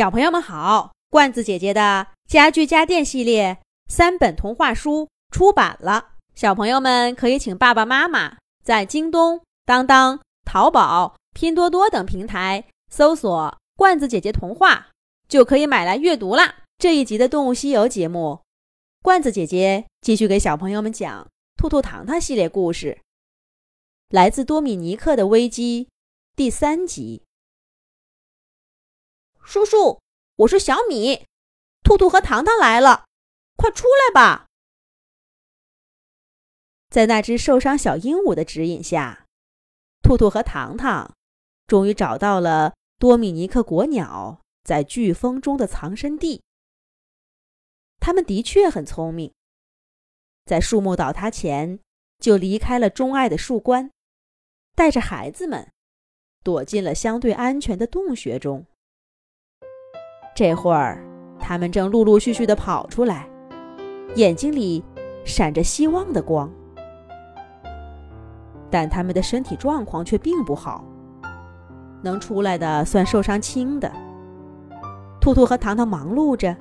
小朋友们好，罐子姐姐的家具家电系列三本童话书出版了，小朋友们可以请爸爸妈妈在京东、当当、淘宝、拼多多等平台搜索“罐子姐姐童话”，就可以买来阅读啦。这一集的《动物西游》节目，罐子姐姐继续给小朋友们讲《兔兔糖糖》系列故事，来自多米尼克的危机第三集。叔叔，我是小米，兔兔和糖糖来了，快出来吧！在那只受伤小鹦鹉的指引下，兔兔和糖糖终于找到了多米尼克国鸟在飓风中的藏身地。他们的确很聪明，在树木倒塌前就离开了钟爱的树冠，带着孩子们躲进了相对安全的洞穴中。这会儿，他们正陆陆续续的跑出来，眼睛里闪着希望的光。但他们的身体状况却并不好，能出来的算受伤轻的。兔兔和糖糖忙碌着，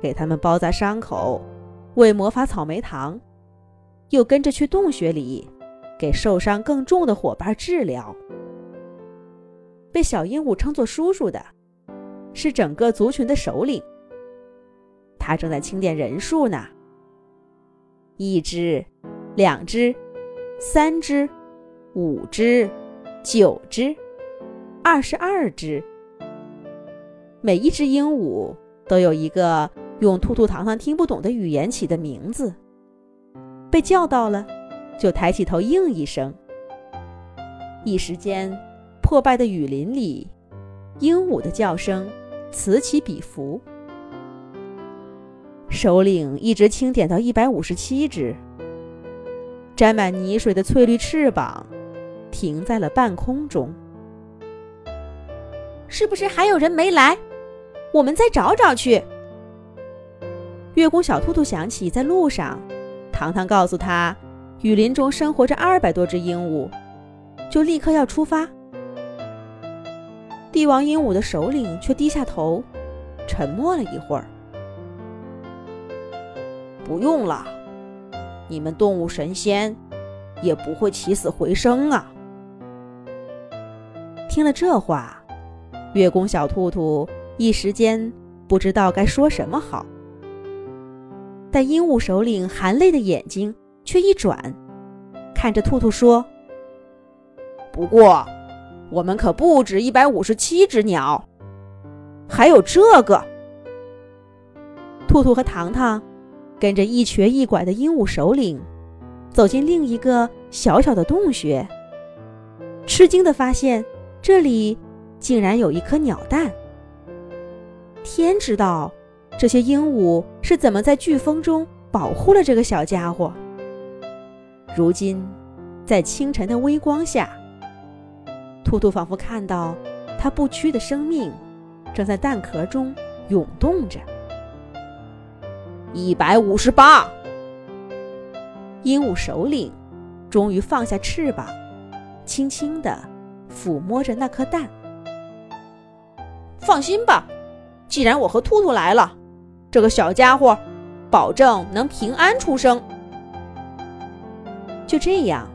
给他们包扎伤口，喂魔法草莓糖，又跟着去洞穴里给受伤更重的伙伴治疗。被小鹦鹉称作叔叔的。是整个族群的首领，他正在清点人数呢。一只，两只，三只，五只，九只，二十二只。每一只鹦鹉都有一个用兔兔糖糖听不懂的语言起的名字。被叫到了，就抬起头应一声。一时间，破败的雨林里，鹦鹉的叫声。此起彼伏，首领一直清点到一百五十七只，沾满泥水的翠绿翅膀停在了半空中。是不是还有人没来？我们再找找去。月宫小兔兔想起在路上，糖糖告诉他，雨林中生活着二百多只鹦鹉，就立刻要出发。帝王鹦鹉的首领却低下头，沉默了一会儿。不用了，你们动物神仙也不会起死回生啊！听了这话，月宫小兔兔一时间不知道该说什么好。但鹦鹉首领含泪的眼睛却一转，看着兔兔说：“不过。”我们可不止一百五十七只鸟，还有这个。兔兔和糖糖跟着一瘸一拐的鹦鹉首领走进另一个小小的洞穴，吃惊的发现这里竟然有一颗鸟蛋。天知道这些鹦鹉是怎么在飓风中保护了这个小家伙。如今，在清晨的微光下。兔兔仿佛看到，它不屈的生命正在蛋壳中涌动着。一百五十八，鹦鹉首领终于放下翅膀，轻轻地抚摸着那颗蛋。放心吧，既然我和兔兔来了，这个小家伙保证能平安出生。就这样，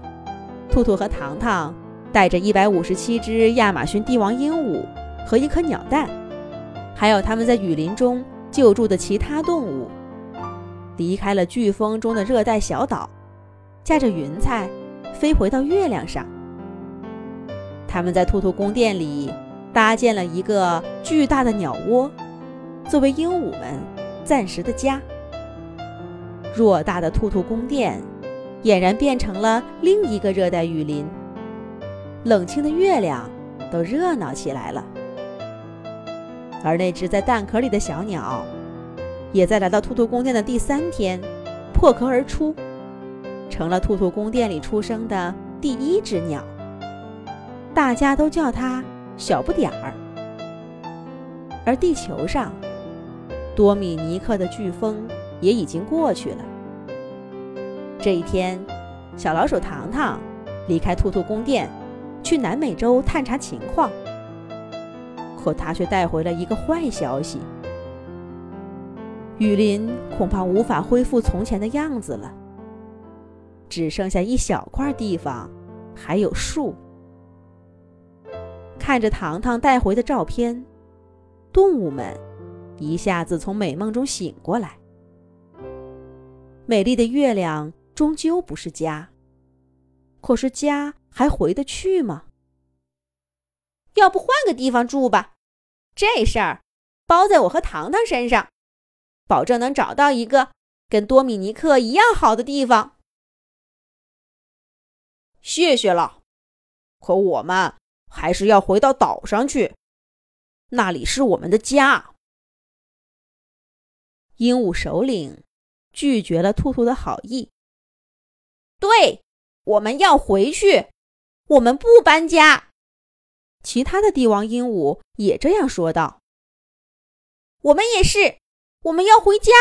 兔兔和糖糖。带着一百五十七只亚马逊帝王鹦鹉和一颗鸟蛋，还有他们在雨林中救助的其他动物，离开了飓风中的热带小岛，驾着云彩飞回到月亮上。他们在兔兔宫殿里搭建了一个巨大的鸟窝，作为鹦鹉们暂时的家。偌大的兔兔宫殿，俨然变成了另一个热带雨林。冷清的月亮都热闹起来了，而那只在蛋壳里的小鸟，也在来到兔兔宫殿的第三天破壳而出，成了兔兔宫殿里出生的第一只鸟。大家都叫它小不点儿。而地球上，多米尼克的飓风也已经过去了。这一天，小老鼠糖糖离开兔兔宫殿。去南美洲探查情况。可他却带回了一个坏消息：雨林恐怕无法恢复从前的样子了，只剩下一小块地方还有树。看着糖糖带回的照片，动物们一下子从美梦中醒过来。美丽的月亮终究不是家，可是家还回得去吗？要不换个地方住吧，这事儿包在我和糖糖身上，保证能找到一个跟多米尼克一样好的地方。谢谢了，可我们还是要回到岛上去，那里是我们的家。鹦鹉首领拒绝了兔兔的好意。对，我们要回去，我们不搬家。其他的帝王鹦鹉也这样说道：“我们也是，我们要回家。”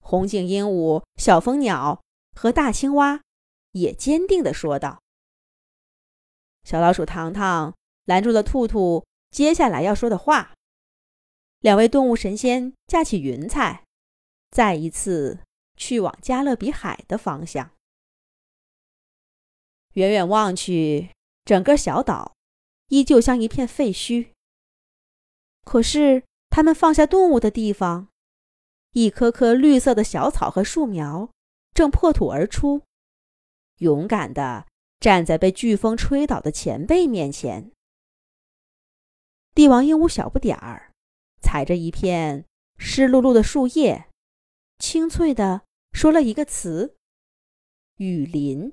红颈鹦鹉、小蜂鸟和大青蛙也坚定地说道。小老鼠糖糖拦住了兔兔接下来要说的话。两位动物神仙架起云彩，再一次去往加勒比海的方向。远远望去。整个小岛依旧像一片废墟。可是，他们放下动物的地方，一棵棵绿色的小草和树苗正破土而出，勇敢地站在被飓风吹倒的前辈面前。帝王鹦鹉小不点儿踩着一片湿漉漉的树叶，清脆地说了一个词：“雨林。”